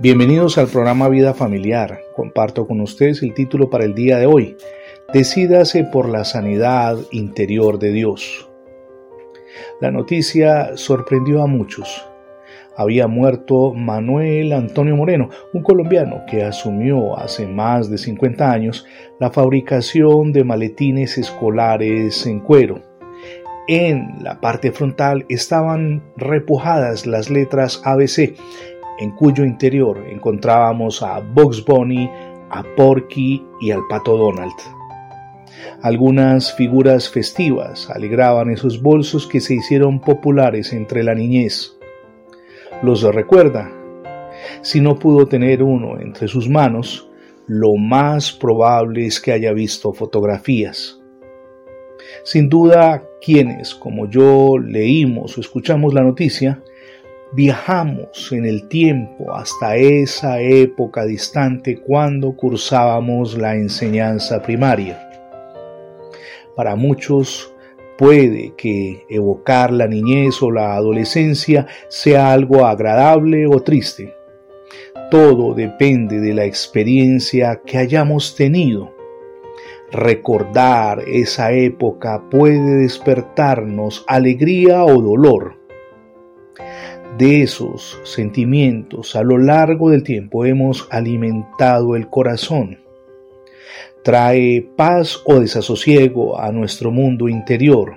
Bienvenidos al programa Vida Familiar. Comparto con ustedes el título para el día de hoy. Decídase por la sanidad interior de Dios. La noticia sorprendió a muchos. Había muerto Manuel Antonio Moreno, un colombiano que asumió hace más de 50 años la fabricación de maletines escolares en cuero. En la parte frontal estaban repujadas las letras ABC, en cuyo interior encontrábamos a Bugs Bunny, a Porky y al Pato Donald. Algunas figuras festivas alegraban esos bolsos que se hicieron populares entre la niñez. Los recuerda. Si no pudo tener uno entre sus manos, lo más probable es que haya visto fotografías. Sin duda, quienes, como yo, leímos o escuchamos la noticia, viajamos en el tiempo hasta esa época distante cuando cursábamos la enseñanza primaria. Para muchos puede que evocar la niñez o la adolescencia sea algo agradable o triste. Todo depende de la experiencia que hayamos tenido. Recordar esa época puede despertarnos alegría o dolor. De esos sentimientos a lo largo del tiempo hemos alimentado el corazón trae paz o desasosiego a nuestro mundo interior.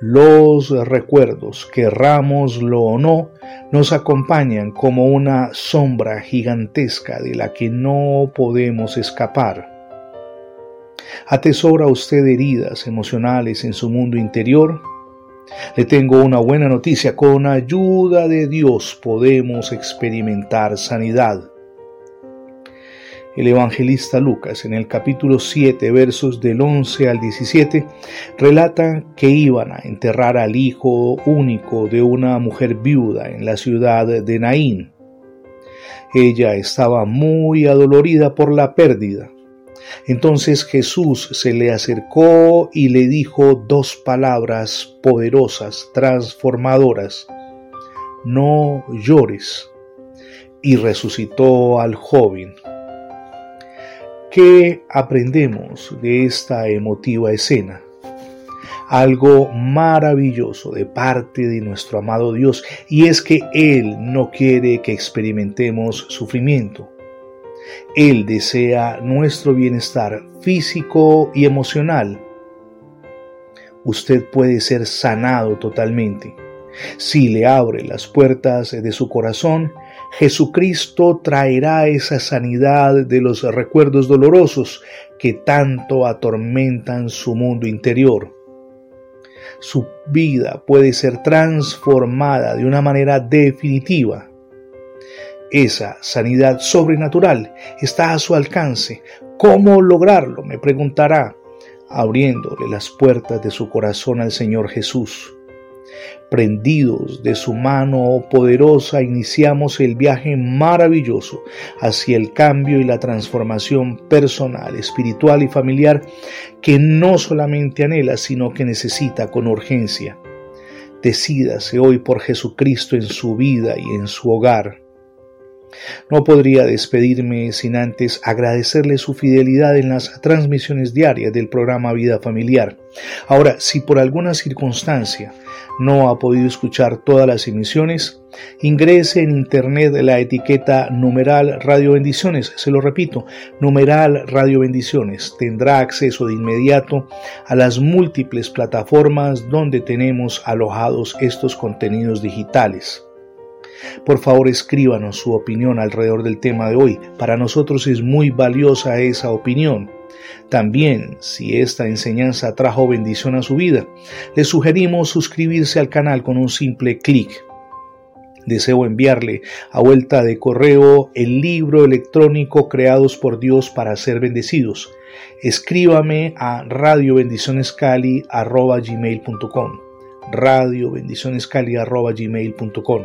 Los recuerdos, querrámoslo o no, nos acompañan como una sombra gigantesca de la que no podemos escapar. ¿Atesora usted heridas emocionales en su mundo interior? Le tengo una buena noticia, con ayuda de Dios podemos experimentar sanidad. El evangelista Lucas en el capítulo 7 versos del 11 al 17 relata que iban a enterrar al hijo único de una mujer viuda en la ciudad de Naín. Ella estaba muy adolorida por la pérdida. Entonces Jesús se le acercó y le dijo dos palabras poderosas, transformadoras. No llores. Y resucitó al joven. ¿Qué aprendemos de esta emotiva escena? Algo maravilloso de parte de nuestro amado Dios y es que Él no quiere que experimentemos sufrimiento. Él desea nuestro bienestar físico y emocional. Usted puede ser sanado totalmente. Si le abre las puertas de su corazón Jesucristo traerá esa sanidad de los recuerdos dolorosos que tanto atormentan su mundo interior. Su vida puede ser transformada de una manera definitiva. Esa sanidad sobrenatural está a su alcance. ¿Cómo lograrlo? me preguntará, abriéndole las puertas de su corazón al Señor Jesús. Prendidos de su mano poderosa, iniciamos el viaje maravilloso hacia el cambio y la transformación personal, espiritual y familiar que no solamente anhela, sino que necesita con urgencia. Decídase hoy por Jesucristo en su vida y en su hogar. No podría despedirme sin antes agradecerle su fidelidad en las transmisiones diarias del programa Vida Familiar. Ahora, si por alguna circunstancia no ha podido escuchar todas las emisiones, ingrese en internet la etiqueta numeral Radio Bendiciones. Se lo repito, numeral Radio Bendiciones. Tendrá acceso de inmediato a las múltiples plataformas donde tenemos alojados estos contenidos digitales. Por favor, escríbanos su opinión alrededor del tema de hoy. Para nosotros es muy valiosa esa opinión. También, si esta enseñanza trajo bendición a su vida, le sugerimos suscribirse al canal con un simple clic. Deseo enviarle a vuelta de correo el libro electrónico Creados por Dios para ser bendecidos. Escríbame a radiobendicionescali.com radiobendicionescali.gmail.com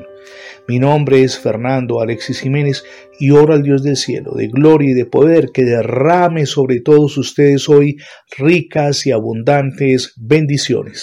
Mi nombre es Fernando Alexis Jiménez y oro al Dios del cielo, de gloria y de poder, que derrame sobre todos ustedes hoy ricas y abundantes bendiciones.